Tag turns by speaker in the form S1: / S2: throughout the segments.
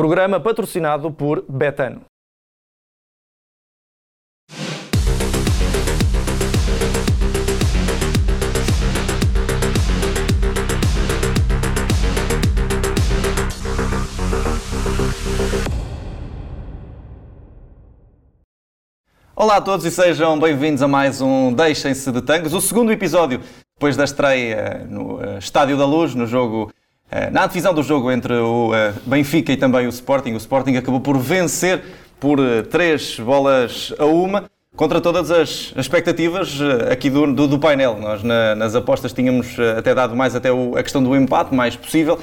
S1: Programa patrocinado por Betano. Olá a todos e sejam bem-vindos a mais um Deixem-se de Tangos, o segundo episódio depois da estreia no uh, Estádio da Luz, no jogo, na divisão do jogo entre o uh, Benfica e também o Sporting. O Sporting acabou por vencer por três bolas a uma, contra todas as expectativas aqui do, do, do painel. Nós na, nas apostas tínhamos até dado mais até o, a questão do empate, mais possível.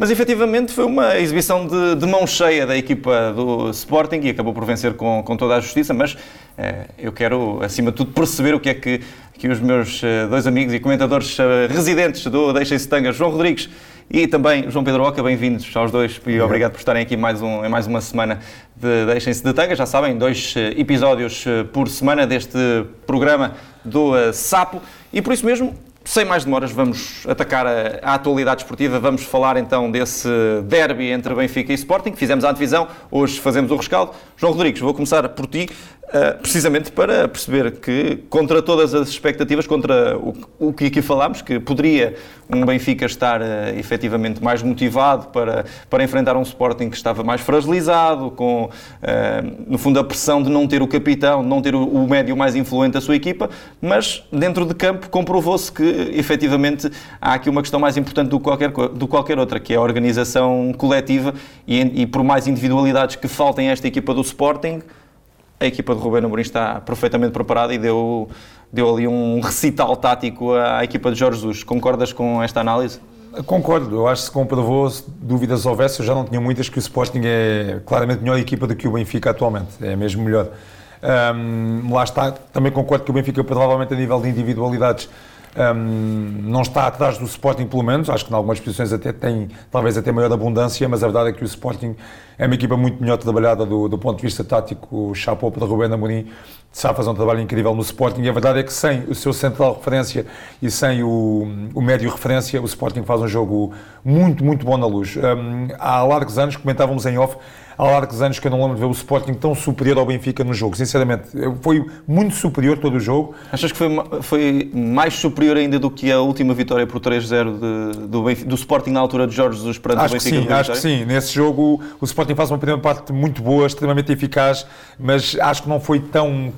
S1: Mas efetivamente foi uma exibição de, de, mão cheia da equipa do Sporting e acabou por vencer com, com toda a justiça. Mas eh, eu quero, acima de tudo, perceber o que é que, que os meus eh, dois amigos e comentadores eh, residentes do Deixem-se Tanga, João Rodrigues e também João Pedro Oca, bem-vindos aos dois e obrigado por estarem aqui mais um, em mais uma semana de Deixem-se de Tanga. Já sabem, dois episódios por semana deste programa do Sapo e por isso mesmo sem mais demoras, vamos atacar a, a, atualidade esportiva. Vamos falar então desse derby entre Benfica e Sporting. Fizemos a antevisão, hoje fazemos o rescaldo. João Rodrigues, vou começar por ti. Uh, precisamente para perceber que, contra todas as expectativas, contra o, o que aqui falámos, que poderia um Benfica estar uh, efetivamente mais motivado para, para enfrentar um Sporting que estava mais fragilizado, com, uh, no fundo, a pressão de não ter o capitão, de não ter o, o médio mais influente da sua equipa, mas dentro de campo comprovou-se que, efetivamente, há aqui uma questão mais importante do que qualquer, do qualquer outra, que é a organização coletiva e, e por mais individualidades que faltem a esta equipa do Sporting, a equipa de Rubén Amorim está perfeitamente preparada e deu, deu ali um recital tático à equipa de Jorge Jesus. Concordas com esta análise?
S2: Concordo, eu acho que se comprovou, se dúvidas houvesse, eu já não tinha muitas, que o Sporting é claramente melhor equipa do que o Benfica atualmente, é mesmo melhor. Um, lá está, também concordo que o Benfica provavelmente a nível de individualidades um, não está atrás do Sporting pelo menos, acho que em algumas posições até tem talvez até maior abundância, mas a verdade é que o Sporting é uma equipa muito melhor trabalhada do, do ponto de vista tático, o Chapou para Rubén Amorim sabe fazer um trabalho incrível no Sporting. E a verdade é que sem o seu central referência e sem o, o médio referência, o Sporting faz um jogo muito, muito bom na luz. Um, há largos anos, comentávamos em off, há largos anos que eu não lembro de ver o Sporting tão superior ao Benfica no jogo, sinceramente. Foi muito superior todo o jogo.
S1: Achas que foi, foi mais superior ainda do que a última vitória por 3-0 do, do Sporting na altura de Jorge Jesus perante
S2: acho
S1: o Benfica?
S2: Que sim, acho que sim. Nesse jogo o Sporting faz uma primeira parte muito boa, extremamente eficaz, mas acho que não foi tão,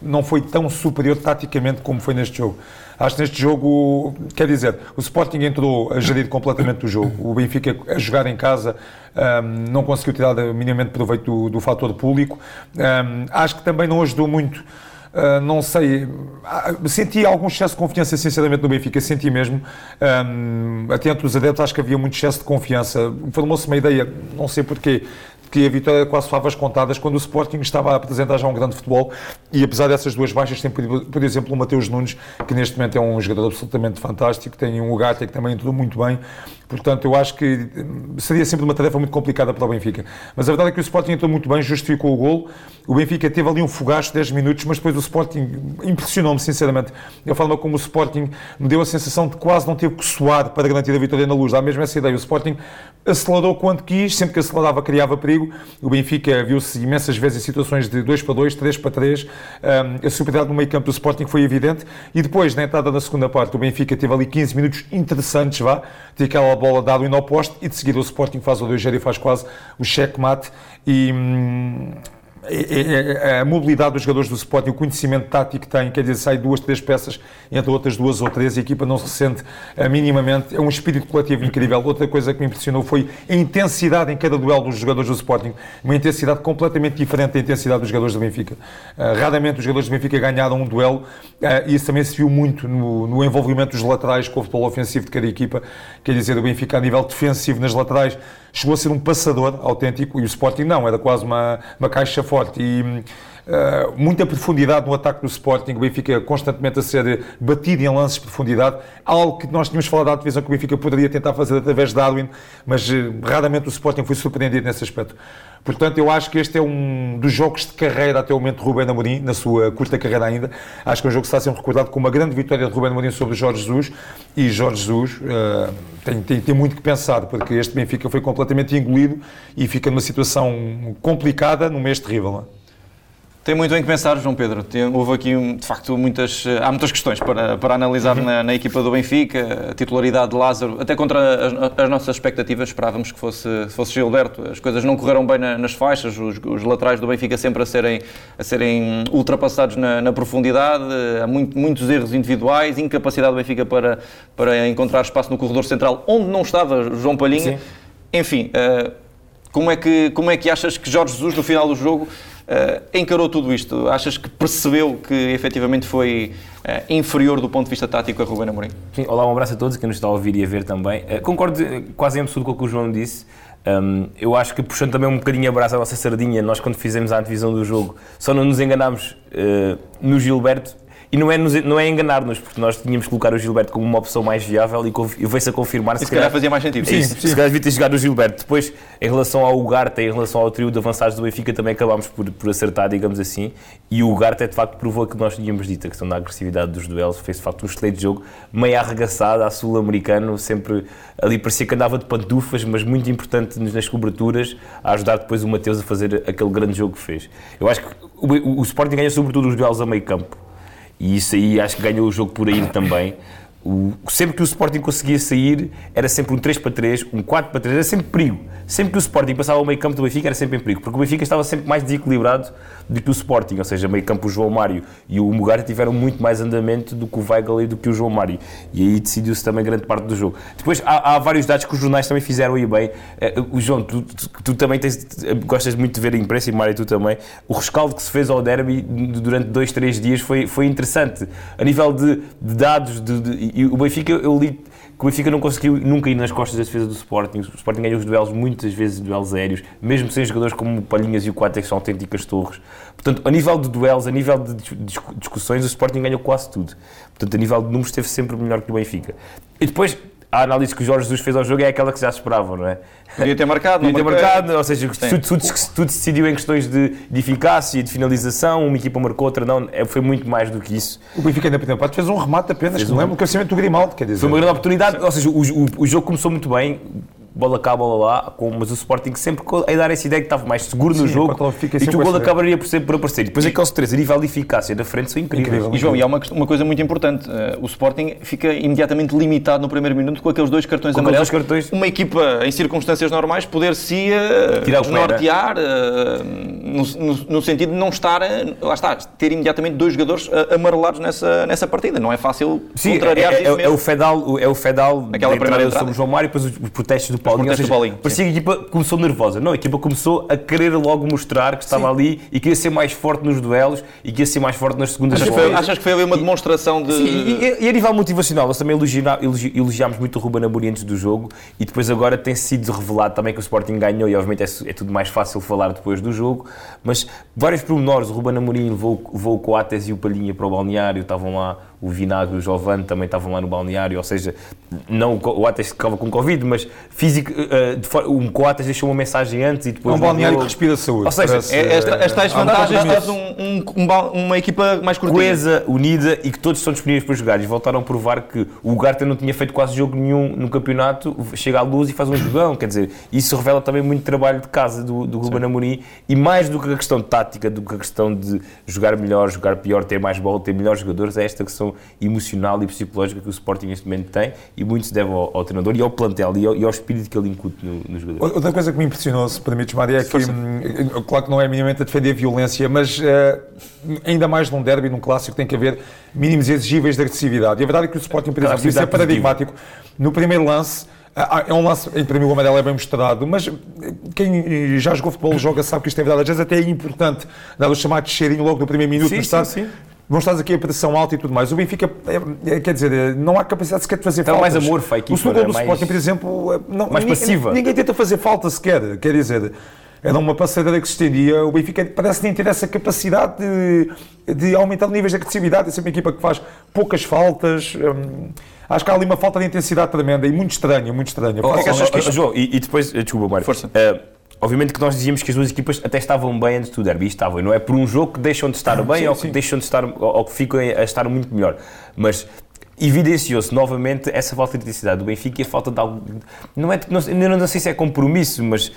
S2: não foi tão superior taticamente como foi neste jogo. Acho que neste jogo, quer dizer, o Sporting entrou a gerir completamente o jogo. O Benfica a jogar em casa um, não conseguiu tirar minimamente proveito do, do fator público. Um, acho que também não ajudou muito. Uh, não sei, uh, senti algum excesso de confiança, sinceramente, no Benfica, senti mesmo. Um, até os adeptos, acho que havia muito excesso de confiança. Formou-se uma ideia, não sei porquê, que a vitória quase favas contadas quando o Sporting estava a apresentar já um grande futebol. E apesar dessas duas baixas tem por exemplo o Mateus Nunes que neste momento é um jogador absolutamente fantástico tem um Ugarte que também entrou muito bem. Portanto eu acho que hum, seria sempre uma tarefa muito complicada para o Benfica. Mas a verdade é que o Sporting entrou muito bem justificou o golo. O Benfica teve ali um fogacho de 10 minutos mas depois o Sporting impressionou-me sinceramente. A forma como o Sporting me deu a sensação de quase não teve que suar para garantir a vitória na luz. Dá mesmo essa ideia. O Sporting acelerou quando quis sempre que acelerava criava perigo perigo. O Benfica viu-se imensas vezes em situações de 2 para 2, 3 para 3. a superioridade no meio campo do Sporting foi evidente. E depois, na entrada da segunda parte, o Benfica teve ali 15 minutos interessantes, vá. Tem aquela bola dada no oposto e de seguida o Sporting faz o 2-0 e faz quase o cheque-mate. E. Hum, a mobilidade dos jogadores do Sporting, o conhecimento tático que têm, quer dizer, sai duas, três peças, entre outras duas ou três, a equipa não se sente uh, minimamente, é um espírito coletivo incrível. Outra coisa que me impressionou foi a intensidade em cada duelo dos jogadores do Sporting, uma intensidade completamente diferente da intensidade dos jogadores do Benfica. Uh, raramente os jogadores do Benfica ganharam um duelo, uh, e isso também se viu muito no, no envolvimento dos laterais com o futebol ofensivo de cada equipa, quer dizer, o Benfica a nível defensivo nas laterais chegou a ser um passador autêntico e o Sporting não, era quase uma, uma caixa E Uh, muita profundidade no ataque do Sporting, o Benfica constantemente a ser batido em lances de profundidade, algo que nós tínhamos falado à divisão que o Benfica poderia tentar fazer através de Darwin, mas uh, raramente o Sporting foi surpreendido nesse aspecto. Portanto, eu acho que este é um dos jogos de carreira até o momento de Rubén Amorim, na sua curta carreira ainda. Acho que é um jogo que está sendo recordado com uma grande vitória de Rubén Amorim sobre Jorge Jesus, e Jorge Jesus uh, tem, tem, tem muito que pensar, porque este Benfica foi completamente engolido e fica numa situação complicada num mês terrível. Não é?
S1: Tem muito em que pensar, João Pedro. Tem, houve aqui, de facto, muitas, eh, há muitas questões para, para analisar uhum. na, na, equipa do Benfica. A titularidade de Lázaro, até contra as, as nossas expectativas, esperávamos que fosse, fosse Gilberto. As coisas não correram bem na, nas faixas, os, os, laterais do Benfica sempre a serem, a serem ultrapassados na, na profundidade, há muito, muitos erros individuais, incapacidade do Benfica para, para encontrar espaço no corredor central, onde não estava João Palhinha. Sim. Enfim, uh, como, é que, como é que achas que Jorge Jesus, no final do jogo, uh, encarou tudo isto? Achas que percebeu que efetivamente foi uh, inferior do ponto de vista tático a Ruben Amorim?
S3: Sim, olá, um abraço a todos que nos está a ouvir e a ver também. Uh, concordo quase em absoluto com o que o João disse. Um, eu acho que puxando também um bocadinho a brasa à nossa sardinha, nós quando fizemos a antevisão do jogo, só não nos enganámos no Gilberto, e não é, não é enganar-nos, porque nós tínhamos que colocar o Gilberto como uma opção mais viável e eu veio-se a confirmar.
S1: Se, se calhar, calhar, fazia mais sentido.
S3: Sim, sim. Se calhar devia ter jogado o Gilberto. Depois, em relação ao Ugarte, em relação ao trio de avançados do Benfica, também acabámos por, por acertar, digamos assim. E o Ugarte, de facto, provou que nós tínhamos dito, a questão da agressividade dos duelos. Fez, de facto, um excelente jogo, meio arregaçado, a sul-americano, sempre ali parecia que andava de pantufas, mas muito importante nas coberturas, a ajudar depois o Mateus a fazer aquele grande jogo que fez. Eu acho que o, o, o Sporting ganha sobretudo os duelos a meio campo e isso aí acho que ganhou o jogo por aí também. O, sempre que o Sporting conseguia sair, era sempre um 3 para 3, um 4 para 3, era sempre perigo. Sempre que o Sporting passava ao meio campo do Benfica, era sempre em perigo, porque o Benfica estava sempre mais desequilibrado do que o Sporting, ou seja, meio campo o João Mário e o Mugar tiveram muito mais andamento do que o Weigl e do que o João Mário. E aí decidiu-se também grande parte do jogo. Depois há, há, vários dados que os jornais também fizeram aí bem. Uh, o João, tu, tu, tu, também tens, gostas muito de ver a imprensa e Mário tu também. O rescaldo que se fez ao derby durante dois, três dias foi, foi interessante. A nível de, de dados, de, de, e o Benfica, eu li que o Benfica não conseguiu nunca ir nas costas da defesa do Sporting. O Sporting ganhou os duelos muitas vezes, duelos aéreos, mesmo sem jogadores como o Palhinhas e o Coates, que são autênticas torres. Portanto, a nível de duelos, a nível de discussões, o Sporting ganhou quase tudo. Portanto, a nível de números, esteve sempre melhor que o Benfica. E depois, a análise que o Jorge Jesus fez ao jogo é aquela que já se esperava, não é?
S1: Podia ter marcado,
S3: Podia ter marcado, ou seja, tudo, tudo, tudo, se decidiu em questões de, de, eficácia, de finalização, uma equipa marcou, outra não, é, foi muito mais do que isso.
S2: O Benfica ainda primeira parte fez um remate apenas, fez que um... não lembro, o crescimento do Grimaldo, quer dizer.
S3: Foi uma grande oportunidade, ou seja, o, o, o jogo começou muito bem, bola cá, bola lá, mas o Sporting sempre a dar essa ideia que estava mais seguro no Sim, jogo e que o gol acabaria por, ser, por aparecer. E depois e... aqueles três, a nível de eficácia da frente, são incríveis. Incrível.
S1: E João, e há uma, uma coisa muito importante: uh, o Sporting fica imediatamente limitado no primeiro minuto com aqueles dois cartões com amarelos. Dois cartões... Uma equipa em circunstâncias normais poder-se uh, nortear uh, no, no, no, sentido de não estar, lá está, ter imediatamente dois jogadores amarelados nessa, nessa partida. Não é fácil
S3: Sim, contrariar é, é, é, é, o Fedal, é o Fedal Aquela primeira sobre João Mário e depois os protestos do Paulinho. Seja, Paulinho parecia que a equipa começou nervosa. Não, a equipa começou a querer logo mostrar que estava sim. ali e queria ser mais forte nos duelos e queria ser mais forte nas segundas
S1: achas, foi, achas que foi ali uma demonstração de.
S3: Sim, e, e, a nível motivacional, nós também elogi, elogiámos muito o Ruben Amorim antes do jogo e depois agora tem sido revelado também que o Sporting ganhou e obviamente é, é tudo mais fácil falar depois do jogo, mas vários pormenores. O Ruben Amorim levou, levou o Coates e o Palhinha para o balneário, estavam lá o Vinagre e o Jovane também estavam lá no balneário, ou seja, não o Ates estava com Covid, mas físico, uh, um Coates deixou uma mensagem antes e depois.
S2: É um balneário que respira saúde.
S1: Ou seja, é, esta, as tais vantagens de um, um, uma equipa mais curtida.
S3: Coesa, unida e que todos estão disponíveis para jogar. E voltaram a provar que o Garta não tinha feito quase jogo nenhum no campeonato, chega à luz e faz um jogão. Quer dizer, isso revela também muito trabalho de casa do, do Ruben Amorim e mais do que a questão tática, do que a questão de jogar melhor, jogar pior, ter mais bola, ter melhores jogadores, é esta questão emocional e psicológica que o Sporting neste momento tem e muito se deve ao, ao treinador e ao plantel e ao, e ao espírito que ele incute no, nos jogadores.
S2: Outra coisa que me impressionou, se permites, Mário, é que, hum, claro que não é minimamente a defender a violência, mas uh, ainda mais num derby, num clássico, tem que haver mínimos exigíveis de agressividade. E a verdade é que o Sporting, por exemplo, isso é paradigmático. No primeiro lance, é um lance em para mim o amarelo é bem mostrado, mas quem já jogou futebol joga sabe que isto é verdade. Às vezes até é importante dar o chamado cheirinho logo no primeiro minuto, sim, sim, sim não estás aqui a pressão alta e tudo mais. O Benfica, é, é, quer dizer, não há capacidade sequer de fazer
S3: então,
S2: faltas.
S3: mais amor, fake
S2: O segundo do mais... Sporting, por exemplo,
S3: não, mais
S2: ninguém,
S3: passiva.
S2: Ninguém tenta fazer falta sequer, quer dizer... era uma passadeira que se estendia. O Benfica parece nem ter essa capacidade de, de aumentar níveis de agressividade. É sempre uma equipa que faz poucas faltas. Hum, acho que há ali uma falta de intensidade tremenda e muito estranha, muito estranha.
S3: Oh, oh, oh, João, e, e, depois, desculpa, Mário.
S1: Força. Uh,
S3: obviamente que nós dizíamos que as duas equipas até estavam bem antes do derby, estavam, não é por um jogo que deixam de estar bem sim, ou que sim. deixam de estar, ou que ficam a estar muito melhor. Mas evidenciou-se novamente essa falta de intensidade do Benfica e a falta de algo. Não é, não, não sei se é compromisso, mas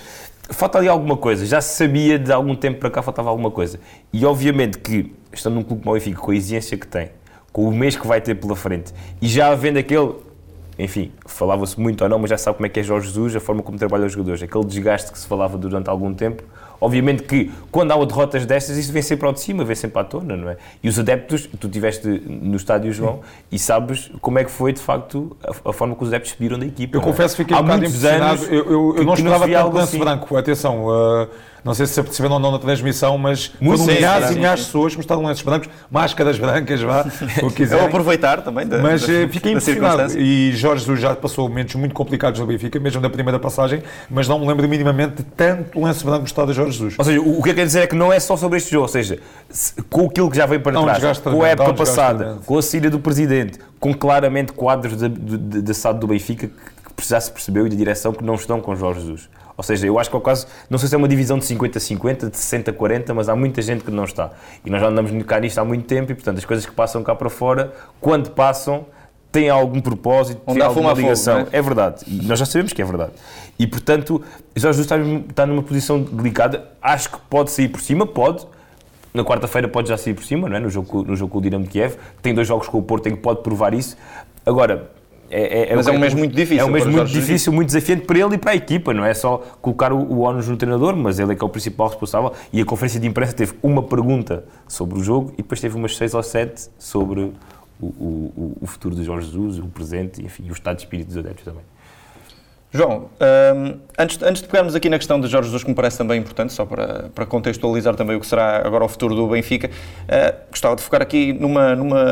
S3: falta ali alguma coisa. Já se sabia de algum tempo para cá faltava alguma coisa. E obviamente que, estando num clube como o Benfica, com a exigência que tem, com o mês que vai ter pela frente, e já havendo aquele. Enfim, falava-se muito ou não, mas já sabe como é que é Jorge Jesus, a forma como trabalha os jogadores, aquele desgaste que se falava durante algum tempo Obviamente que quando há derrotas destas, isso vem sempre ao de cima, vem sempre à tona, não é? E os adeptos, tu estiveste no estádio, João, e sabes como é que foi, de facto, a, a forma que os adeptos subiram da equipa.
S2: Eu é? confesso que fiquei há um bocado impressionado. Eu, eu, eu não esperava tanto lance assim. branco. Atenção, uh, não sei se se aperceberam ou não na transmissão, mas Muito foram milhares e milhares de pessoas que mostraram lances brancos, máscaras brancas, vá, o que quiserem.
S1: Eu aproveitar também da,
S2: Mas da, fiquei impressionado. E Jorge Jesus já passou momentos muito complicados no Benfica, mesmo da primeira passagem, mas não me lembro minimamente de tanto lance branco estado de Jorge Jesus.
S3: Ou seja, o que eu quero dizer é que não é só sobre este jogo, ou seja, com aquilo que já veio para trás, com a época passada, com a saída do Presidente, com claramente quadros de, de, de, de do Benfica que já se percebeu e da direção que não estão com Jorge Jesus. Ou seja, eu acho que é quase, não sei se é uma divisão de 50-50, de 60-40, mas há muita gente que não está. E nós já andamos cá nisto há muito tempo e, portanto, as coisas que passam cá para fora, quando passam, têm algum propósito,
S1: Onde têm alguma ligação.
S3: Fogo, é? é? verdade. E nós já sabemos que é verdade. E, portanto, Jorge Jesus está, está numa posição delicada. Acho que pode sair por cima, pode. Na quarta-feira pode já sair por cima, não é? no, jogo, no jogo com o Dinamo de Kiev. Tem dois jogos com o Porto em que pode provar isso. Agora,
S1: é, é, Mas é um mês muito difícil.
S3: É um mês muito difícil, muito desafiante para ele e para a equipa. Não é só colocar o, o ónus no treinador, mas ele é que é o principal responsável. E a conferência de imprensa teve uma pergunta sobre o jogo e depois teve umas seis ou sete sobre o, o, o futuro de Jorge Jesus, o presente, enfim, o estado de espírito dos adeptos também.
S1: João, um, antes, antes de pegarmos aqui na questão de Jorge Jesus, que me parece também importante, só para, para contextualizar também o que será agora o futuro do Benfica, uh, gostava de focar aqui numa, numa,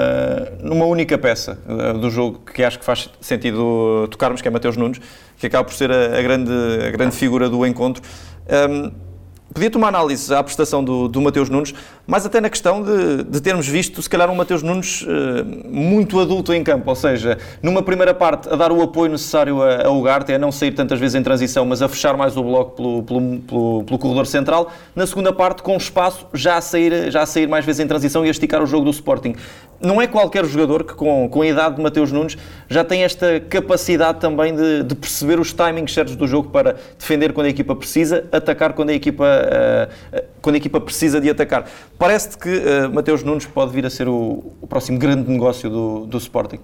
S1: numa única peça uh, do jogo que acho que faz sentido tocarmos, que é Mateus Nunes, que acaba por ser a, a grande, a grande figura do encontro. Um, Podia tomar análise à prestação do, do Mateus Nunes, mas até na questão de, de termos visto, se calhar, um Mateus Nunes uh, muito adulto em campo, ou seja, numa primeira parte a dar o apoio necessário a, a Ugarte, a não sair tantas vezes em transição, mas a fechar mais o bloco pelo, pelo, pelo, pelo corredor central. Na segunda parte, com espaço, já a, sair, já a sair mais vezes em transição e a esticar o jogo do Sporting não é qualquer jogador que, com, com a idade de Mateus Nunes, já tem esta capacidade também de, de perceber os timings certos do jogo para defender quando a equipa precisa, atacar quando a equipa, uh, quando a equipa precisa de atacar. Parece-te que uh, Mateus Nunes pode vir a ser o, o próximo grande negócio do, do Sporting?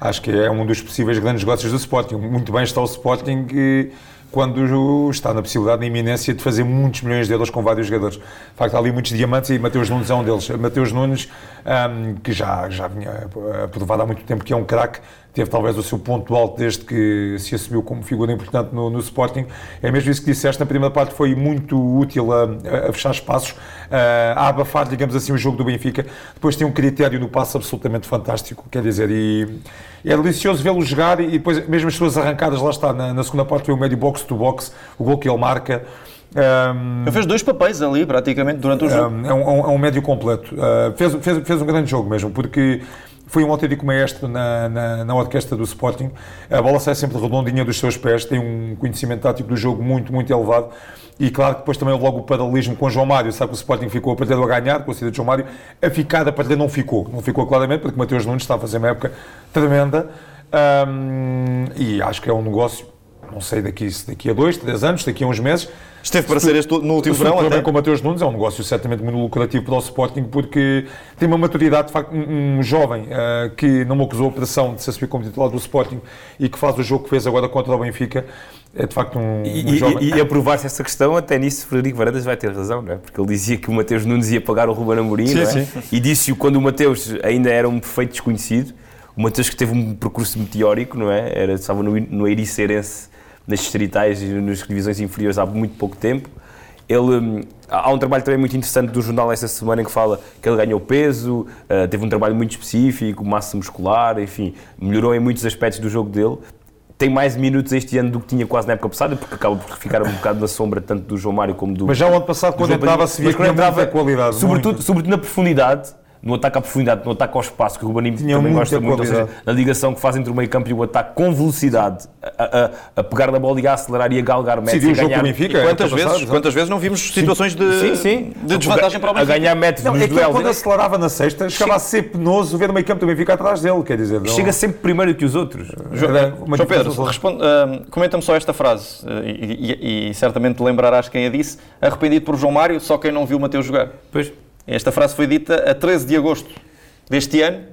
S2: Acho que é um dos possíveis grandes negócios do Sporting. Muito bem está o Sporting. Que quando está na possibilidade, na iminência de fazer muitos milhões de euros com vários jogadores. De facto, há ali muitos diamantes e Mateus Nunes é um deles. Mateus Nunes, um, que já, já vinha aprovado há muito tempo que é um craque, teve talvez o seu ponto alto desde que se assumiu como figura importante no, no Sporting. É mesmo isso que disseste, na primeira parte foi muito útil a, a fechar espaços, a, abafar, digamos assim, o jogo do Benfica. Depois tem um critério no passo absolutamente fantástico, quer dizer, e é delicioso vê-lo jogar e depois mesmo as suas arrancadas, lá está, na, na segunda parte foi o médio box-to-box, o gol que ele marca.
S1: Um, ele fez dois papéis ali, praticamente, durante o jogo.
S2: É um, é um médio completo. Uh, fez, fez, fez um grande jogo mesmo, porque foi um autêntico maestro na, na, na orquestra do Sporting. A bola sai sempre redondinha dos seus pés, tem um conhecimento tático do jogo muito, muito elevado. E claro que depois também logo o paralelismo com João Mário, sabe que o Sporting ficou a perder a ganhar, com a saída de João Mário, a ficar a perder não ficou. Não ficou claramente, porque Mateus Nunes está a fazer uma época tremenda. Um, e acho que é um negócio, não sei daqui, daqui a dois, três anos, daqui a uns meses,
S1: Esteve para ser este no último verão
S2: até. com o Mateus Nunes é um negócio certamente muito lucrativo para o Sporting porque tem uma maturidade, de facto, um, um jovem uh, que não me acusou a operação de se assumir como titular do Sporting e que faz o jogo que fez agora contra o Benfica. É de facto um,
S3: e, um jovem. E, e aprovar-se essa questão, até nisso Frederico Varandas vai ter razão, não é? Porque ele dizia que o Mateus Nunes ia pagar o Ruben Amorim, sim, não é? Sim. E disse-o quando o Mateus ainda era um perfeito desconhecido. O Mateus que teve um percurso meteórico, não é? Era, estava no, no Ericerense nas distritais e nas divisões inferiores há muito pouco tempo. Ele, hum, há um trabalho também muito interessante do jornal esta semana em que fala que ele ganhou peso, uh, teve um trabalho muito específico, massa muscular, enfim, melhorou em muitos aspectos do jogo dele. tem mais minutos este ano do que tinha quase na época passada, porque acaba por ficar um bocado na sombra tanto do João Mário como do.
S2: Mas já o ano passado, quando entrava, se via que muita qualidade.
S3: Sobretudo, sobretudo na profundidade no ataque à profundidade, no ataque ao espaço, que o Ruben também gosta muito, ou seja, na ligação que faz entre o meio campo e o ataque com velocidade, a, a, a pegar na bola e a acelerar e a galgar metros.
S2: Sim, o jogo Benfica.
S1: E quantas, vezes, passado, quantas vezes não vimos situações de, sim, sim. de desvantagem para o Benfica?
S3: A ganhar metros não,
S2: nos
S3: é duelos.
S2: quando acelerava na sexta, chegava a ser penoso ver o meio campo do Benfica atrás dele, quer dizer... Não...
S3: Chega sempre primeiro que os outros.
S1: João, João Pedro, uh, comenta-me só esta frase, uh, e, e, e certamente lembrarás quem a disse, arrependido por João Mário, só quem não viu o Mateus jogar.
S3: Pois.
S1: Esta frase foi dita a 13 de agosto deste ano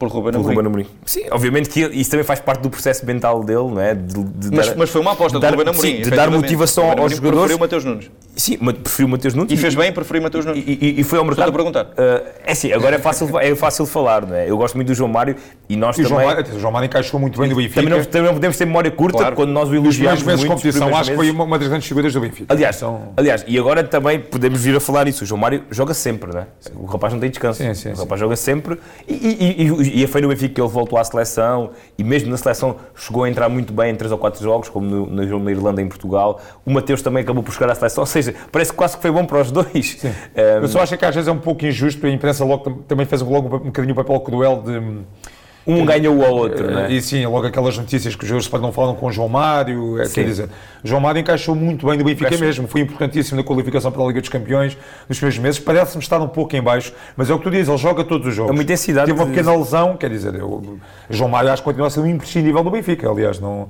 S1: por Ruben Amorim.
S3: Ruben Amorim. Sim, obviamente que isso também faz parte do processo mental dele, não é? De,
S1: de mas, dar, mas, foi uma aposta de, dar, Ruben Amorim.
S3: Sim, de dar motivação aos jogadores.
S1: Preferiu Mateus Nunes.
S3: Sim, preferiu Mateus Nunes.
S1: E fez bem preferir Mateus Nunes.
S3: E, e, e foi ao mercado.
S1: Estou a perguntar.
S3: Uh, é assim, agora é fácil, é fácil falar, não é? Eu gosto muito do João Mário e nós
S2: e
S3: também...
S2: João Mário, o João Mário encaixou muito bem no Benfica.
S3: Também não, também não podemos ter memória curta claro. quando nós o elogiamos
S2: muito. competição, acho que foi uma, uma das grandes figuras do Benfica.
S3: Aliás, então... aliás, e agora também podemos vir a falar isso. O João Mário joga sempre, não é? O rapaz não tem descanso. Sim, sim, o rapaz sim. joga sempre e, e, e, foi no Benfica que ele voltou à seleção e mesmo na seleção chegou a entrar muito bem em 3 ou 4 jogos, como no, no na Irlanda em Portugal. O Mateus também acabou por chegar à seleção, ou seja, parece que quase que foi bom para os dois.
S2: Um, Eu só acho que às vezes é um pouco injusto, a imprensa logo, também fez logo um bocadinho o papel cruel de
S3: um ganha o outro,
S2: uh,
S3: né?
S2: E sim, logo aquelas notícias que os jogadores não falam com o João Mário, é, quer dizer, João Mário encaixou muito bem no Benfica mesmo, foi importantíssimo na qualificação para a Liga dos Campeões nos primeiros meses, parece-me estar um pouco em baixo, mas é o que tu dizes, ele joga todos os jogos.
S3: É uma intensidade.
S2: Teve uma pequena lesão, quer dizer, eu, João Mário acho que continua a ser um imprescindível do Benfica, aliás, não...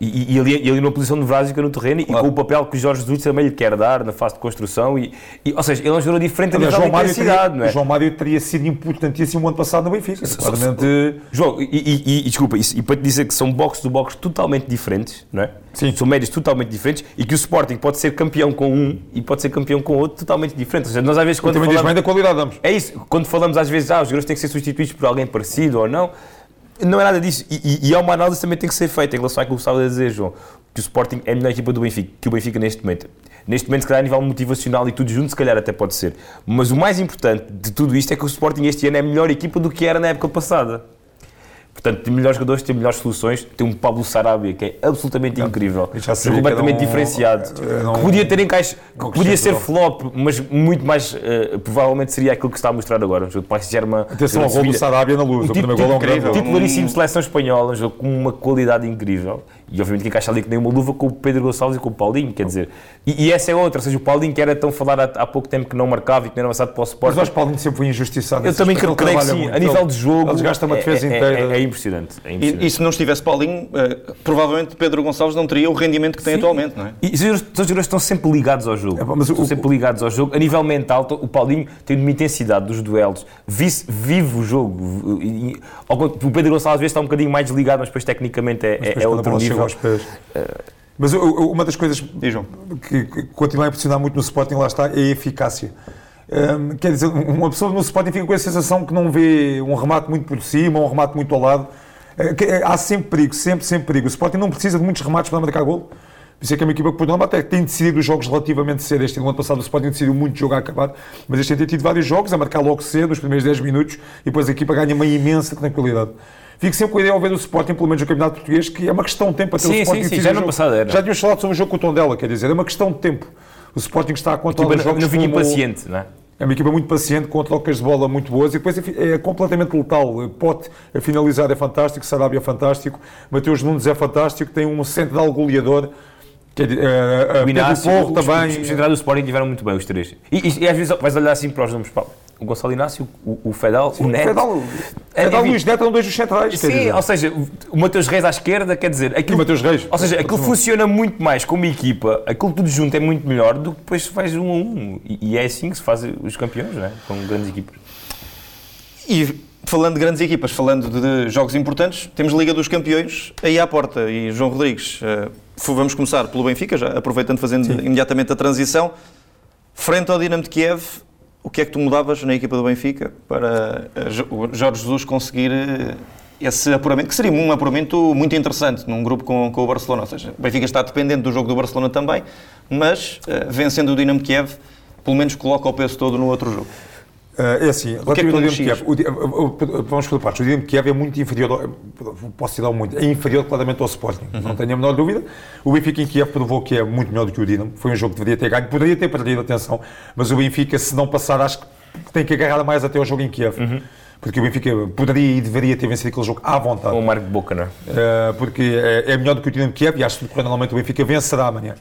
S3: E, e, ali, e ali numa posição nevrásica no terreno claro. e com o papel que o Jorge Jesus também lhe quer dar na fase de construção. E, e, ou seja, ele é um jogador diferente da João Mário teria, não é?
S2: João Mário teria sido importantíssimo o ano passado no Benfica. Claramente...
S3: João, e, desculpa, e, para te dizer que são boxes do box totalmente diferentes, não é? Sim. São médios totalmente diferentes e que o Sporting pode ser campeão com um e pode ser campeão com outro totalmente diferente. Ou seja, nós às vezes
S2: quando. também falamos, diz bem da qualidade ambos.
S3: É isso, quando falamos às vezes, ah, os jogadores têm que ser substituídos por alguém parecido ou não. Não é nada disso. E, há uma análise também tem que ser feita em relação àquilo que estava a dizer, João que o Sporting é a melhor equipa do Benfica, que o Benfica neste momento. Neste momento, se calhar, a nível motivacional e tudo junto, se calhar até pode ser. Mas o mais importante de tudo isto é que o Sporting este ano é a melhor equipa do que era na época passada. Portanto, tem melhores jogadores, tem melhores soluções. Tem um Pablo Sarabia que é absolutamente não, incrível, completamente um, diferenciado. Não, que podia ter encaixe, que podia ser flop, mas muito mais uh, provavelmente seria aquilo que está a mostrar agora. Um jogo de Paris Germain.
S2: Atenção ao gol do Sarabia na luz, um o primeiro gol é um incrível.
S3: Titularíssimo seleção espanhola, um jogo com uma qualidade incrível. E obviamente que encaixa ali que nem uma luva com o Pedro Gonçalves e com o Paulinho, quer dizer. E, e essa é outra, ou seja, o Paulinho que era tão falado há, há, pouco tempo que não marcava e que não era avançado para o Sport.
S2: Mas acho que o Paulinho sempre foi injustiçado.
S3: Eu também creio que sim, muito. a nível de jogo.
S2: Ele gasta uma defesa
S3: é,
S2: inteira.
S3: É, é, é, impressionante, é impressionante.
S1: E, e, se não estivesse Paulinho, uh, provavelmente Pedro Gonçalves não teria o rendimento que tem sim. atualmente, não é?
S3: E os jogadores estão sempre ligados ao jogo. É, mas estão o, sempre ligados ao jogo. A nível mental, o Paulinho tem uma intensidade dos duelos, vive, vive o jogo. E, o Pedro Gonçalves às vezes está um bocadinho mais desligado, mas depois tecnicamente é, é, é outro nível.
S2: Mas uma das coisas que, que continua a impressionar muito no Sporting, lá está, é a eficácia. Um, quer dizer, uma pessoa no Sporting fica com a sensação que não vê um remate muito por cima, um remate muito ao lado. Uh, há sempre perigo, sempre, sempre perigo. O Sporting não precisa de muitos remates para marcar gol. Por isso é que é uma equipa que, por até tem decidido os jogos relativamente cedo. Este ano passado o Sporting decidiu muito jogo a acabar, mas este ano tem tido vários jogos a marcar logo cedo, nos primeiros 10 minutos, e depois a equipa ganha uma imensa tranquilidade. Fico sempre com a ideia ao ver o Sporting, pelo menos no Campeonato Português, que é uma questão de tempo para ter
S3: sim,
S2: o Sporting.
S3: Sim, sim, já no passado era.
S2: Já tínhamos falado sobre o jogo com o Tondela, quer dizer, é uma questão de tempo. O Sporting está a controlar os jogos.
S3: Não vinha impaciente, não é?
S2: É uma equipa muito paciente, com trocas de bola muito boas e depois é completamente letal. Pote a finalizar é fantástico, Sarabia é fantástico, Mateus Nunes é fantástico, tem um central goleador. Que é, uh,
S3: o Inácio, Porro também. Os, os centrais do Sporting tiveram muito bem, os três. E, e, e às vezes vais olhar assim para os nomes, Paulo o Gonçalo Inácio, o, o Fedal, Sim, o Neto.
S2: Fedal, é, Fedal e Luís Neto eram dois dos centrais.
S3: Sim, ou seja, o Mateus Reis à esquerda, quer dizer...
S2: Aquilo, e o Mateus Reis.
S3: Ou seja, aquilo funciona muito mais como equipa, aquilo tudo junto é muito melhor do que depois se faz um a um. E, e é assim que se faz os campeões, não é? Com grandes equipas.
S1: E falando de grandes equipas, falando de jogos importantes, temos Liga dos Campeões aí à porta. E João Rodrigues, uh, vamos começar pelo Benfica, já aproveitando, fazendo Sim. imediatamente a transição. Frente ao Dinamo de Kiev, o que é que tu mudavas na equipa do Benfica para eh, Jorge Jesus conseguir eh, esse apuramento, que seria um apuramento muito interessante num grupo com, com o Barcelona. Ou seja, o Benfica está dependente do jogo do Barcelona também, mas uh, vencendo o Dinamo Kiev, pelo menos coloca o peso todo no outro jogo.
S2: Uh, é assim,
S1: que é que
S2: Kiev, o vamos por partes. O Dinamo de Kiev é muito inferior, posso dar muito, é inferior claramente ao Sporting, não tenho a menor dúvida. O Benfica em Kiev provou que é muito melhor do que o Dinamo. Foi um jogo que deveria ter ganho, poderia ter perdido, atenção, mas o Benfica, se não passar, acho que tem que agarrar mais até ao jogo em Kiev. Porque o Benfica poderia e deveria ter vencido aquele jogo à vontade.
S3: Com o Marco de Boca, não é?
S2: Uh, porque é, é melhor do que o Dinamo de Kiev e acho que normalmente o Benfica vencerá amanhã.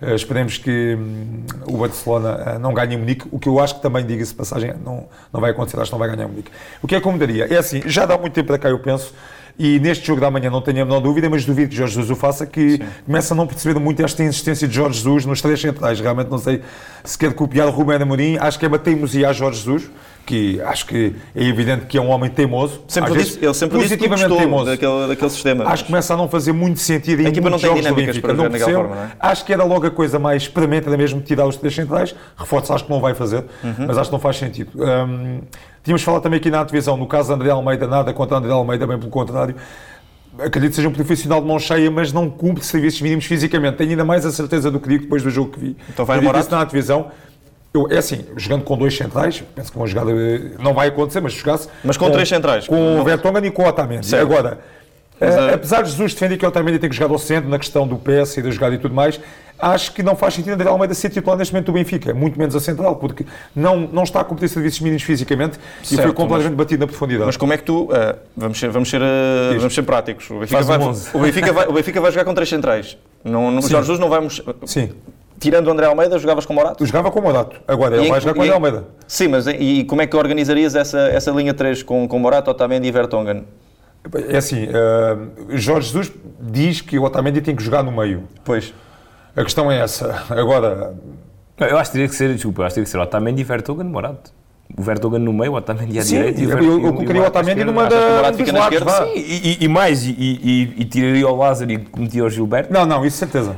S2: Uh, esperemos que hum, o Barcelona uh, não ganhe em Munique, o que eu acho que também, diga-se passagem, não, não vai acontecer, acho que não vai ganhar em Munique. O que é que eu mudaria? É assim, já dá muito tempo para cá eu penso, e neste jogo da manhã não tenho a menor dúvida, mas duvido que Jorge Jesus o faça, que começa a não perceber muito esta insistência de Jorge Jesus nos três centrais. Realmente não sei se quer copiar o Rubén Amorim, acho que é uma teimosia a Jorge Jesus, que acho que é evidente que é um homem teimoso.
S1: Sempre disse,
S2: vezes
S1: ele sempre disse que
S2: positivamente
S1: gostou
S2: teimoso.
S1: daquele, daquele sistema.
S2: Acho que começa a não fazer muito sentido em
S1: A equipa não tem dinâmicas para
S2: Não
S1: jogar daquela forma, não é?
S2: Acho que era logo a coisa mais experimenta mesmo tirar os três centrais. Reforços acho que não vai fazer,
S1: Uhum.
S2: mas acho que não faz sentido. Hum, tínhamos falado também aqui na divisão, no caso de André Almeida, nada contra André Almeida, bem pelo contrário. Acredito que seja um profissional de mão cheia, mas não cumpre serviços mínimos fisicamente. Tenho ainda mais a certeza do que digo depois do jogo que vi.
S1: Então vai
S2: Eu isso na divisão. Eu, é assim, jogando com dois centrais, penso que uma jogada eh, não vai acontecer, mas se jogasse.
S1: Mas com três centrais.
S2: Com o Vertonghen e com o Otamendi. Agora,
S1: Mas,
S2: eh,
S1: eh,
S2: apesar de Jesus defender que o Otamendi tem que jogar ao centro na questão do PS e da jogada e tudo mais, acho que não faz sentido André Almeida ser titular neste momento do Benfica, muito menos a central, porque não, não está a cumprir serviços mínimos fisicamente e
S1: Certo,
S2: foi completamente batido na profundidade.
S1: Mas como é que tu. ah, vamos, ser, vamos, ser,
S2: Diz.
S1: vamos ser práticos. O Benfica,
S3: um
S1: vai,
S3: onze.
S1: o, Benfica vai, o Benfica vai jogar com três centrais. Não, não, Jorge Jesus não vamos.
S2: Sim,
S1: Tirando o André Almeida, jogavas com o Morato?
S2: tu jogava com o Morato, agora ele vai jogar com o André Almeida.
S1: Sim, mas e, como é que organizarias essa, essa linha 3 com, com Morato, Otamendi e Vertonghen?
S2: É assim, eh, Jorge Jesus diz que o Otamendi tem que jogar no meio.
S1: Pois.
S2: A questão é essa. Agora,
S3: Eu acho que teria que ser, desculpa, eu acho que teria que ser Otamendi e Vertonghen Morato. O Vertonghen no meio, o Otamendi à
S2: sim,
S3: direita
S2: eu, eu,
S3: e o- e
S2: colocaria o Otamendi numa da, dos lados.
S3: Sim, e, e- e mais, e, e- e tiraria o Lázaro e metia o Gilberto.
S2: Não, não, isso certeza.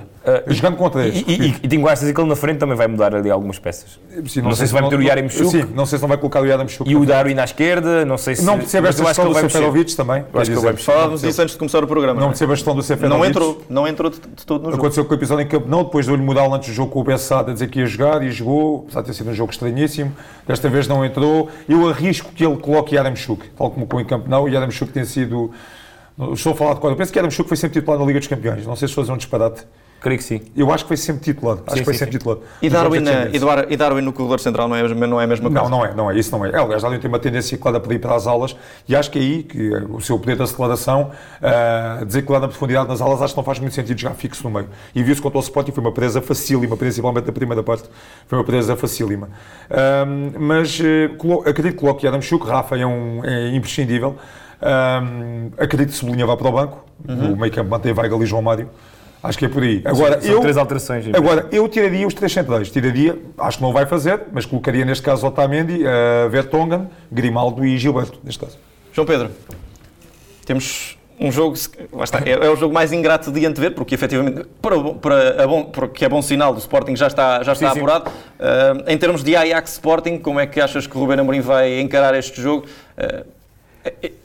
S2: Jogando com três.
S3: E, e, e tenho que ele na frente também vai mudar ali algumas peças.
S2: Sim,
S3: não sei se vai meter o Yaremchuk.
S2: Sim, não sei se não vai colocar o Yaremchuk.
S3: E o Darwin à esquerda, não sei se.
S2: Não percebo esta
S3: que
S2: questão do. Seferovic também.
S3: Acho que ele vai mexer.
S1: Falávamos disso antes de começar o programa.
S2: Não
S1: Não, é?
S2: percebo a questão do Seferovic.
S1: não entrou, não entrou de, de todo no jogo.
S2: Aconteceu com o episódio em Campo não, depois deu-lhe moral antes do jogo com o Bessade a dizer que ia jogar e jogou, apesar de ter sido um jogo estranhíssimo. Desta vez não entrou. Eu arrisco que ele coloque Yaremchuk, tal como com o Campo não. E Yaremchuk tem sido. Estou a falar de qual? Eu penso que Yaremchuk foi sempre titular na Liga dos Campeões. Não sei se dizer um disparate.
S3: Creio que sim.
S2: Eu acho que foi sempre titular. Acho
S3: Sim,
S2: que foi
S3: sim,
S2: sempre
S3: sim.
S2: titular.
S1: E Darwin, eh, e Dar- e Darwin no corredor central não é, a mesma- não é a mesma coisa?
S2: Não, não é, não é, isso não é. É, Aliás, Darwin tem uma tendência clara para ir para as alas e acho que é aí que eh, o seu poder de aceleração, uh, dizer que lá na profundidade nas alas, acho que não faz muito sentido jogar fixo no meio. E viu-se contra o Sporting, foi uma presa facílima, principalmente na primeira parte, foi uma presa facílima. Ahm, mas eh, colo- acredito que coloque Adam Chuk, Rafa é, um, é imprescindível. Ahm, acredito que Sublinha vá para o banco, o meio campo mantém Weigl e João Mário. Acho que é por aí. Agora,
S3: São
S2: eu,
S3: três alterações.
S2: Agora, eu tiraria os três centrais. Tiraria, acho que não vai fazer, mas colocaria neste caso Otamendi, uh, Vertonghen, Grimaldo e Gilberto, neste caso.
S1: João Pedro, temos um jogo, está, é, é o jogo mais ingrato de antever, porque efetivamente, para, para a bom, porque é bom sinal, o Sporting já está, já está
S3: Sim, sim.
S1: apurado. Ah, em termos de Ajax Sporting, como é que achas que o Ruben Amorim vai encarar este jogo? Eh,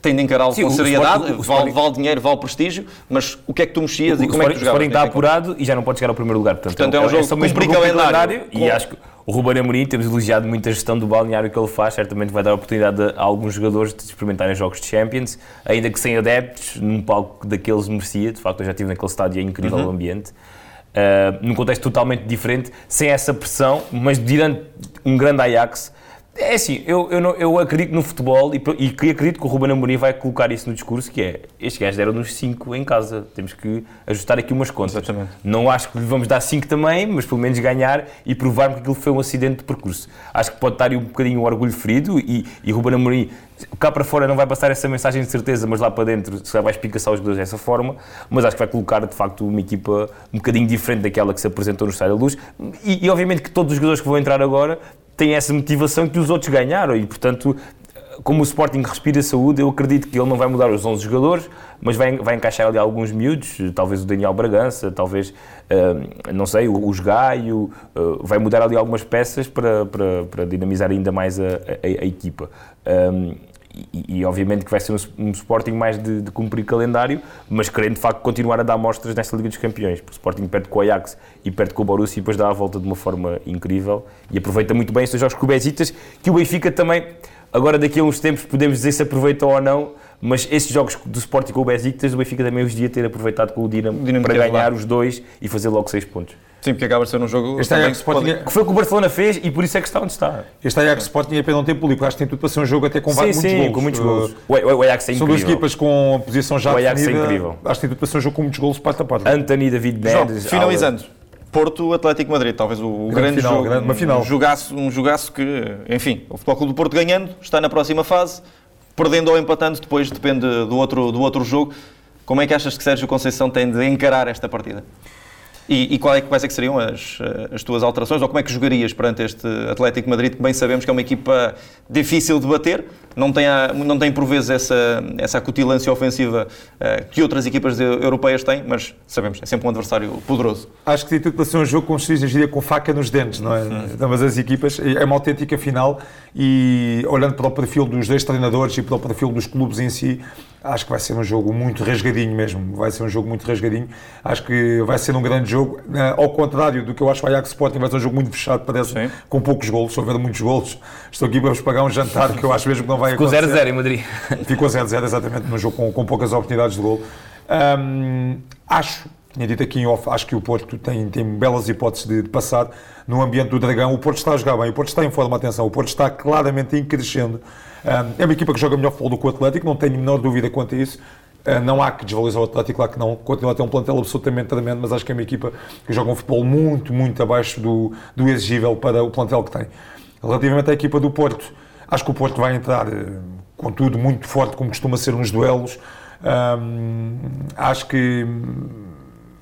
S1: tem de encará-lo com
S3: o
S1: seriedade,
S3: o
S1: vale, dinheiro, vale prestígio, mas o que é que tu mexias e
S3: o
S1: como é que tu
S3: Sporting, o
S1: jogavas?
S3: Sporting está apurado e já não pode chegar ao primeiro lugar. Portanto,
S1: Portanto, é um jogo
S3: só mesmo
S1: cumpre
S3: por cumprir
S1: calendário,
S3: E
S1: com-
S3: acho que o Ruben Amorim, temos elogiado muito a gestão do balneário que ele faz, certamente vai dar oportunidade a, a alguns jogadores de experimentarem jogos de Champions, ainda que sem adeptos, num palco daqueles merecia, de facto eu já estive naquele estádio e é incrível
S1: Uhum.
S3: o ambiente. Uh, num contexto totalmente diferente, sem essa pressão, mas diante um grande Ajax. É assim, eu, eu, não- eu acredito no futebol e, e acredito que o Ruben Amorim vai colocar isso no discurso, que é, estes gajos deram-nos 5 em casa, temos que ajustar aqui umas contas.
S1: Exatamente.
S3: Não acho que lhe vamos dar 5 também, mas pelo menos ganhar e provar-me que aquilo foi um acidente de percurso. Acho que pode estar aí um bocadinho o orgulho ferido e, e Ruben Amorim, cá para fora não vai passar essa mensagem de certeza, mas lá para dentro se vai espicaçar os jogadores dessa forma, mas acho que vai colocar de facto uma equipa um bocadinho diferente daquela que se apresentou no Estádio da Luz e, e obviamente que todos os jogadores que vão entrar agora têm essa motivação que os outros ganharam e portanto como o Sporting respira saúde, eu acredito que ele não vai mudar os 11 jogadores, mas vai, vai encaixar ali alguns miúdos, talvez o Daniel Bragança, talvez, ah, não sei, o, o Gaio, ah, vai mudar ali algumas peças para, para, para dinamizar ainda mais a, a- a equipa. Ah, e, e, obviamente que vai ser um, um Sporting mais de, de, cumprir calendário, mas querendo de facto continuar a dar mostras nesta Liga dos Campeões, porque o Sporting perde com o Ajax e perde com o Borussia e depois dá a volta de uma forma incrível e aproveita muito bem estes jogos com o Besiktas, que o Benfica também, agora daqui a uns tempos podemos dizer se aproveitou ou não, mas esses jogos do Sporting com o Besiktas, o Benfica também os devia ter aproveitado com o Dinamo, Dinamo para ganhar lá. os dois e fazer logo seis pontos.
S1: Sim, porque acaba de ser um jogo
S2: este Ajax Sporting
S3: pode... que foi o que o Barcelona fez e por isso é que está onde está.
S2: Este Ajax Sporting é pena não ter público, acho que tem tudo para ser um jogo até com sim,
S3: muitos
S2: sim,
S3: golos. com muitos golos. O, o, o Ajax é incrível.
S2: São duas equipas com posição já
S3: o Ajax
S2: definida.
S3: é incrível.
S2: Acho que tem tudo para ser um jogo com muitos golos parte a parte.
S3: Anthony, David Neres...
S1: Finalizando. Porto Atlético Madrid, talvez o, o grande,
S2: final,
S1: jogo,
S2: grande, uma final.
S1: Um jogaço, um jogaço que, enfim, o Futebol Clube do Porto ganhando, está na próxima fase, perdendo ou empatando, depois depende do outro, do outro jogo. Como é que achas que Sérgio Conceição tem de encarar esta partida? E, e qual é, quais é que seriam as, as tuas alterações? Ou como é que jogarias perante este Atlético Madrid, que bem sabemos que é uma equipa difícil de bater, não tem, a, não tem por vezes essa, essa acutilância ofensiva uh, que outras equipas europeias têm, mas sabemos, é sempre um adversário poderoso.
S2: Acho que tem tudo para ser um jogo, como se diz, com faca nos dentes, não é? Então, mas as equipas, é uma autêntica final e olhando para o perfil dos dois treinadores e para o perfil dos clubes em si, Acho que vai ser um jogo muito rasgadinho mesmo. Vai ser um jogo muito rasgadinho. Acho que vai ser um grande jogo. Ao contrário do que eu acho que o Ajax Sporting vai ser um jogo muito fechado, parece, Sim. com poucos golos. Se houver muitos golos, estou aqui para vos pagar um jantar que eu acho mesmo que não vai
S3: Ficou acontecer. Ficou 0-0 em Madrid.
S2: Ficou 0-0, exatamente, num jogo com, com poucas oportunidades de gol. Um, acho tinha dito aqui em off, acho que o Porto tem, tem belas hipóteses de, de, passar no ambiente do Dragão. O Porto está a jogar bem, o Porto está em forma, atenção, o Porto está claramente em crescendo. É uma equipa que joga melhor futebol do que o Atlético, não tenho a menor dúvida quanto a isso. Ah, não há que desvalorizar o Atlético, claro que não. Continua a ter um plantel absolutamente tremendo, mas acho que é uma equipa que joga um futebol muito, muito abaixo do, do exigível para o plantel que tem. Relativamente à equipa do Porto, acho que o Porto vai entrar, ah, com tudo, muito forte, como costuma ser nos duelos. Acho que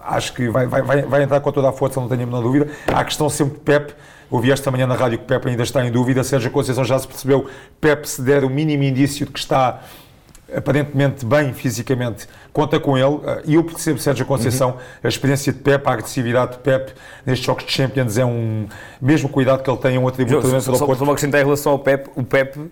S2: acho que vai, vai, vai, entrar com toda a força, não tenho a menor dúvida. Há a questão sempre de Pep Ouvi esta manhã na rádio que Pepe ainda está em dúvida. Sérgio Conceição já se percebeu. Pepe, se der o mínimo indício de que está aparentemente bem fisicamente, conta com ele. E eu percebo Sérgio Conceição, uhum. a experiência de Pepe, a agressividade de Pepe nestes jogos de Champions é um. Mesmo cuidado que ele tem, é um atributo
S3: Só, só, só uma acrescentar em relação ao Pepe. O Pepe, um,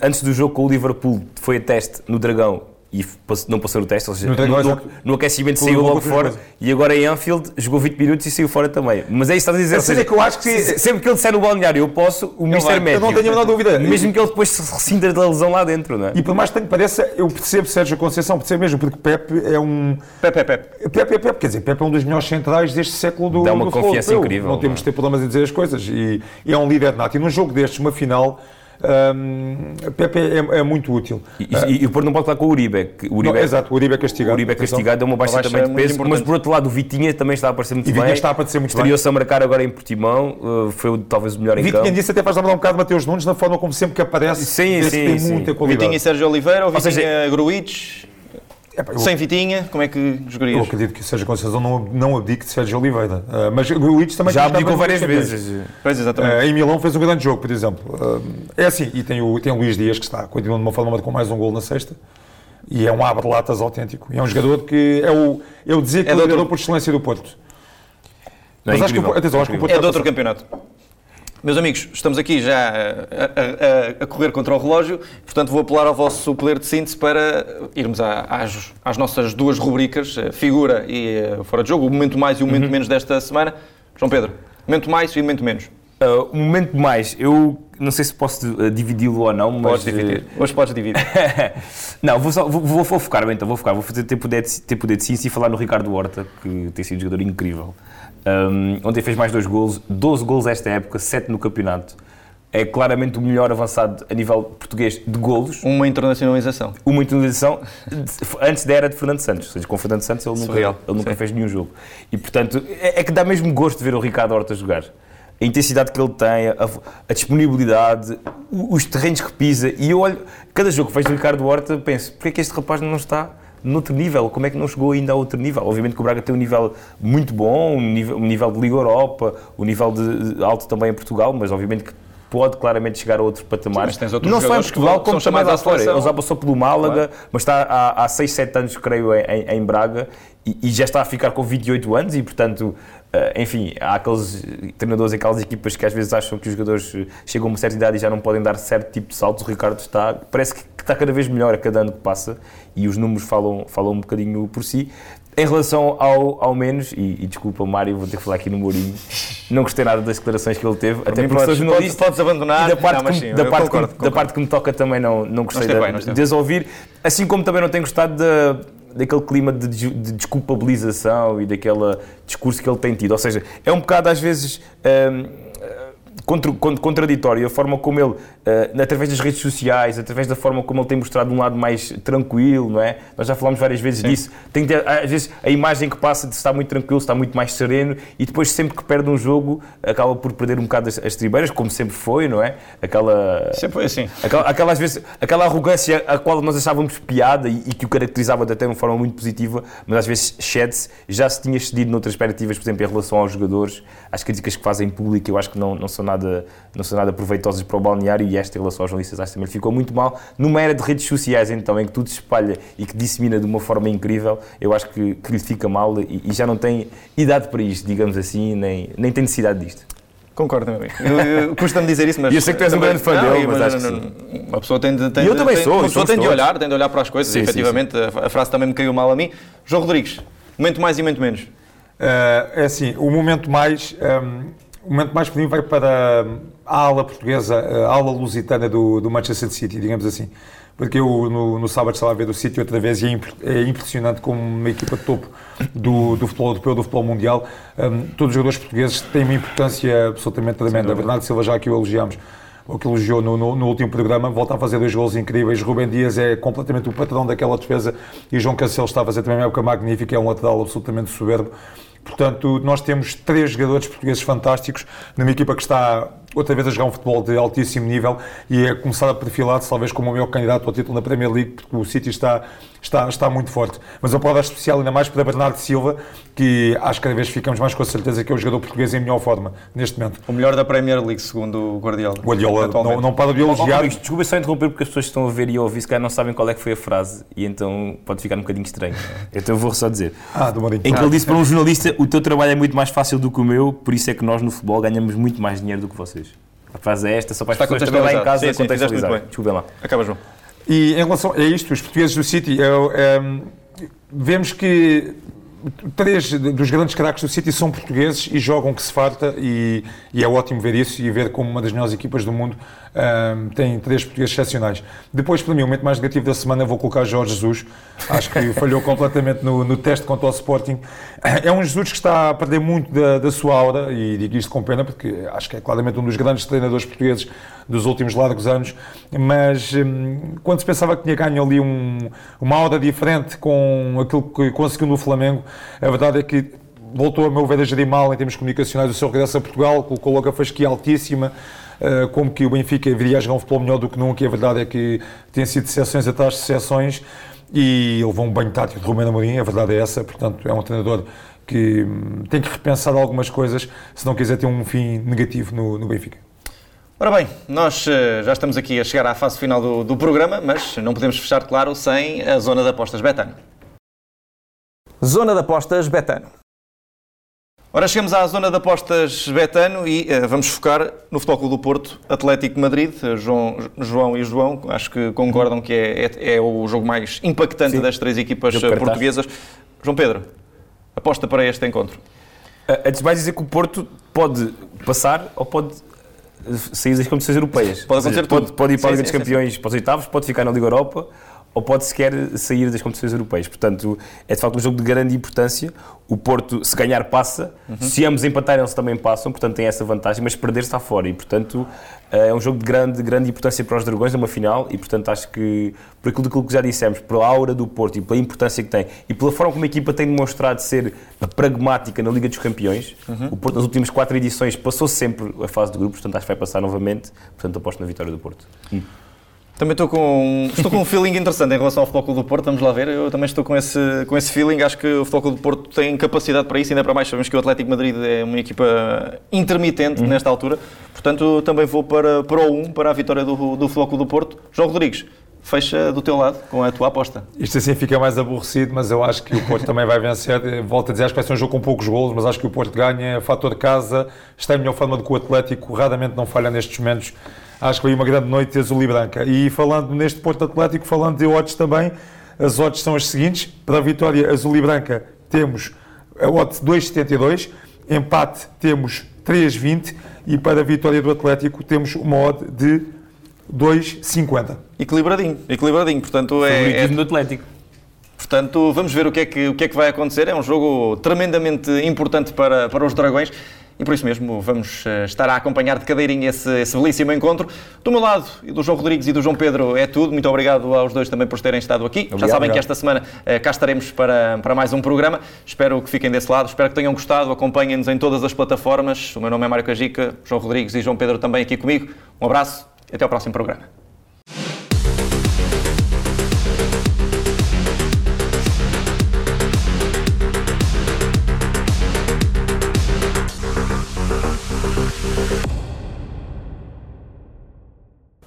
S3: antes do jogo com o Liverpool, foi a teste no Dragão e não passou o teste, ou seja, no, no, no aquecimento saiu logo fora e agora em Anfield jogou 20 minutos e saiu fora também. Mas é isso que estás a dizer.
S2: A seja, que eu acho que
S3: sempre que ele disser no balneário eu posso, o Mister Médio.
S2: Eu não tenho a menor dúvida.
S3: Mesmo que ele depois se ressinta da lesão lá dentro, não é?
S2: E por mais que pareça, eu percebo Sérgio Conceição, percebo mesmo, porque Pepe é um.
S1: Pepe, Pepe.
S2: Pepe, é Pepe, quer dizer, Pepe é um dos melhores centrais deste século do.
S3: Dá uma do confiança incrível.
S2: Não, não temos de ter problemas em dizer as coisas. E, e é um líder nato. E num jogo destes, uma final um, Pepe é, é, muito útil.
S3: E, e, e o Porto não pode falar com o Uribe. Que o Uribe
S2: não, exato, o Uribe é castigado.
S3: O Uribe é castigado, é uma baixa, também de peso, mas por outro lado o Vitinha também está a aparecer muito
S2: e
S3: bem.
S2: está a aparecer muito
S3: Estreou-se a marcar agora em Portimão, uh, foi talvez o melhor em
S2: Vitinha
S3: campo.
S2: disse até faz lembrar um bocado de Mateus Nunes, na forma como sempre que aparece,
S3: sim, sim,
S2: tem
S3: sim.
S2: muita qualidade.
S1: Vitinha e Sérgio Oliveira, ou Vitinha seja, Gruites... É, eu, Sem Vitinha, como é que jogarias?
S2: Eu acredito que seja Conceição não, não abdique de Sérgio Oliveira. Uh, mas o Luís também
S3: já abdicou várias vezes.
S1: Pois, exatamente. Uh,
S2: em Milão fez um grande jogo, por exemplo. Uh, é assim, e tem o, tem o Luís Dias que está continuando de uma forma com mais um gol na sexta. E é um abre-latas autêntico. E é um jogador que é o, eu dizer que é o jogador por excelência do Porto.
S3: Não, é mas
S2: acho que, atenção, acho que o Porto
S1: é de outro campeonato. Meus amigos, estamos aqui já a, a, a, correr contra o relógio, portanto vou apelar ao vosso poder de síntese para irmos às, às, nossas duas rubricas, figura e eh, fora de jogo, o momento mais e o momento uhum. menos desta semana. João Pedro, momento mais e momento menos.
S3: Uh, o momento mais, eu não sei se posso uh, dividi-lo ou não, mas...
S1: Podes dividir, hoje podes dividir.
S3: não, vou, só, vou, vou, focar então, vou focar, vou fazer ter poder, de, ter poder de síntese e falar no Ricardo Horta, que tem sido um jogador incrível. Um, ontem fez mais dois gols, 12 gols esta época, 7 no campeonato. É claramente o melhor avançado a nível português de golos.
S1: Uma internacionalização.
S3: Uma internacionalização antes da era de Fernando Santos. Ou seja, com Fernando Santos ele nunca, ele nunca fez nenhum jogo. E portanto, é, é, que dá mesmo gosto de ver o Ricardo Horta jogar. A intensidade que ele tem, a, a disponibilidade, os terrenos que pisa. E eu olho, cada jogo que vejo do Ricardo Horta, penso, porquê é que este rapaz não está noutro nível, como é que não chegou ainda a outro nível? Obviamente que o Braga tem um nível muito bom, um nível, um nível de Liga Europa, um nível de, alto também em Portugal, mas obviamente que pode claramente chegar a outro patamar.
S1: Sim,
S3: não só em Portugal, como também lá fora. Ele já passou pelo Málaga, claro. mas está há, há 6, 7 anos, creio, em, em Braga, e, e, já está a ficar com 28 anos, e portanto Uh, enfim, há aqueles treinadores e aquelas equipas que às vezes acham que os jogadores chegam a uma certa idade e já não podem dar certo tipo de saltos. O Ricardo está, parece que está cada vez melhor a cada ano que passa e os números falam, falam um bocadinho por si. Em relação ao, ao menos, e, e desculpa, Mário, vou ter que falar aqui no Mourinho, não gostei nada das declarações que ele teve,
S1: até porque sou jornalista. Podes, podes abandonar,
S3: e da parte, não, que, sim, da, parte concordo, que, concordo. da parte que me toca também não, não gostei não de, bem, de as ouvir, assim como também não tenho gostado de, daquele clima de, de, desculpabilização e daquele discurso que ele tem tido. Ou seja, é um bocado às vezes. Hum, contra, contraditório a forma como ele, uh, através das redes sociais, através da forma como ele tem mostrado um lado mais tranquilo, não é? Nós já falámos várias vezes Sim. disso. Tem ter, às vezes a imagem que passa de estar muito tranquilo, está muito mais sereno e depois sempre que perde um jogo acaba por perder um bocado as, as tribeiras, como sempre foi, não é? Aquela...
S1: Sempre foi assim.
S3: Aquela, aquela, às vezes, aquela arrogância a qual nós achávamos piada e, e que o caracterizava até de uma forma muito positiva, mas às vezes cede-se, já se tinha cedido noutras perspectivas, por exemplo, em relação aos jogadores, às críticas que fazem em público, eu acho que não, não são nada, não são nada proveitosas para o balneário esta em relação aos jornalistas acho que também ficou muito mal. Numa era de redes sociais, então, em que tudo se espalha e que dissemina de uma forma incrível, eu acho que, que lhe fica mal e, e já não tem idade para isto, digamos assim, nem, nem tem necessidade disto.
S1: Concordo, meu amigo. Custa-me dizer isso, mas.
S3: eu sei que tu és um grande fã dele, mas, mas acho
S1: não, Uma pessoa tem de. Tem
S3: eu também
S1: tem,
S3: sou.
S1: Uma pessoa tem de olhar, tem de olhar para as coisas sim, e efetivamente sim, sim. A, frase também me caiu mal a mim. João Rodrigues, momento mais e momento menos. Uh,
S2: é assim, o momento mais. Um, o momento mais pequenino vai para a ala portuguesa, a ala lusitana do, do Manchester City, digamos assim. Porque eu no, no sábado estava a ver o City outra vez e é, é, impressionante como uma equipa de topo do, do futebol europeu, do futebol mundial, um, todos os jogadores portugueses têm uma importância absolutamente tremenda. Bernardo Silva já aqui o elogiamos o que elogiou no, no, no, último programa, volta a fazer dois gols incríveis. Rubem Dias é completamente o patrão daquela defesa e João Cancelo está a fazer também uma época magnífica, é um lateral absolutamente soberbo. Portanto, nós temos três jogadores portugueses fantásticos numa equipa que está outra vez a jogar um futebol de altíssimo nível e a começar a perfilar-se talvez como o meu candidato ao título na Premier League, porque o City está, está, está muito forte. Mas eu posso dar especial ainda mais para Bernardo Silva, que acho que cada vez ficamos mais com a certeza que é o jogador português em melhor forma, neste momento.
S1: O melhor da Premier League, segundo o Guardiola.
S2: Guardiola não, não para de elogiar.
S3: Oh, desculpa só interromper, porque as pessoas que estão a ver e a ouvir, se calhar não sabem qual é que foi a frase, e então pode ficar um bocadinho estranho. Então eu vou só dizer.
S2: Ah, do Marinho.
S3: Em que ele disse para um jornalista, o teu trabalho é muito mais fácil do que o meu, por isso é que nós no futebol ganhamos muito mais dinheiro do que vocês. A frase é esta, só para as pessoas também lá em casa sim, sim, contextualizar. Desculpem lá.
S1: Acaba, João.
S2: E em relação a isto, os portugueses do City, eu, um, vemos que três dos grandes craques do City são portugueses e jogam que se farta e, e, é ótimo ver isso e ver como uma das melhores equipas do mundo um, tem três portugueses excepcionais. Depois, para mim, o momento mais negativo da semana vou colocar Jorge Jesus. Acho que falhou completamente no, no, teste contra o Sporting. É um Jesus que está a perder muito da, da sua aura e digo isto com pena porque acho que é claramente um dos grandes treinadores portugueses dos últimos largos anos, mas um, quando se pensava que tinha ganho ali um, uma aura diferente com aquilo que conseguiu no Flamengo, a verdade é que voltou a meu ver a gerir mal em termos comunicacionais o seu regresso a Portugal, colocou logo a fasquia altíssima, como que o Benfica viria a jogar um futebol melhor do que nunca, e a verdade é que tem sido sessões atrás de sessões, e ele levou um banho tático de Romero Amorim, a verdade é essa, portanto é um treinador que hum, tem que repensar algumas coisas se não quiser ter um fim negativo no, no Benfica.
S1: Ora bem, nós uh, já estamos aqui a chegar à fase final do, do programa, mas não podemos fechar, claro, sem a zona de apostas Betano. Zona de apostas Betano. Ora, chegamos à zona de apostas Betano e uh, vamos focar no Futebol Clube do Porto, Atlético Madrid. Uh, João, João e João, acho que concordam que é, é, é o jogo mais impactante Sim. das três equipas portuguesas. João Pedro, aposta para este encontro.
S3: Antes de mais dizer que o Porto pode passar ou pode sair das competições europeias.
S1: Pode acontecer
S3: seja, pode, pode, ir para a Liga dos Campeões sim. para os oitavos, pode ficar na Liga Europa ou pode sequer sair das competições europeias. Portanto, é de facto um jogo de grande importância. O Porto, se ganhar, passa. Uhum. Se ambos empatarem, eles também passam. Portanto, tem essa vantagem. Mas perder está fora. E, portanto, eh, é um jogo de grande, grande importância para os Dragões, numa final. E, portanto, acho que, por aquilo que já dissemos, pela aura do Porto e pela importância que tem e pela forma como a equipa tem demonstrado ser pragmática na Liga dos Campeões, uhum. o Porto, nas últimas quatro edições, passou sempre a fase de grupos. Portanto, acho que vai passar novamente. Portanto, aposto na vitória do Porto. Hum.
S1: Também estou com, estou com um feeling interessante em relação ao Futebol Clube do Porto, vamos lá ver. Eu também estou com esse, com esse feeling. Acho que o Futebol Clube do Porto tem capacidade para isso, ainda para mais. Sabemos que o Atlético Madrid é uma equipa intermitente uhum. nesta altura. Portanto, também vou para, para o 1, para a vitória do, do Futebol Clube do Porto. João Rodrigues, fecha do teu lado com a tua aposta.
S2: Isto assim fica mais aborrecido, mas eu acho que o Porto também vai vencer. Volto a dizer, acho que vai ser um jogo com poucos golos, mas acho que o Porto ganha, fator de casa, está em melhor forma do que o Atlético, raramente não falha nestes momentos. Acho que foi uma grande noite azul e branca. E falando neste Porto Atlético, falando de odds também, as odds são as seguintes. Para a vitória azul e branca temos a odds 2,72, empate temos 3,20 e para a vitória do Atlético temos uma odd de 2,50.
S1: Equilibradinho, equilibradinho. Portanto, é, é,
S3: do Atlético.
S1: portanto, vamos ver o que, é que, o que é que vai acontecer. É um jogo tremendamente importante para, para os Dragões. E por isso mesmo vamos eh, estar a acompanhar de cadeirinha esse, esse belíssimo encontro. Do meu lado e do João Rodrigues e do João Pedro é tudo. Muito obrigado aos dois também por terem estado aqui. Já
S2: Obrigado,
S1: sabem que esta semana eh, cá estaremos para, para mais um programa. Espero que fiquem desse lado. Espero que tenham gostado. Acompanhem-nos em todas as plataformas. O meu nome é Mário Cajica, João Rodrigues e João Pedro também aqui comigo. Um abraço e até ao próximo programa.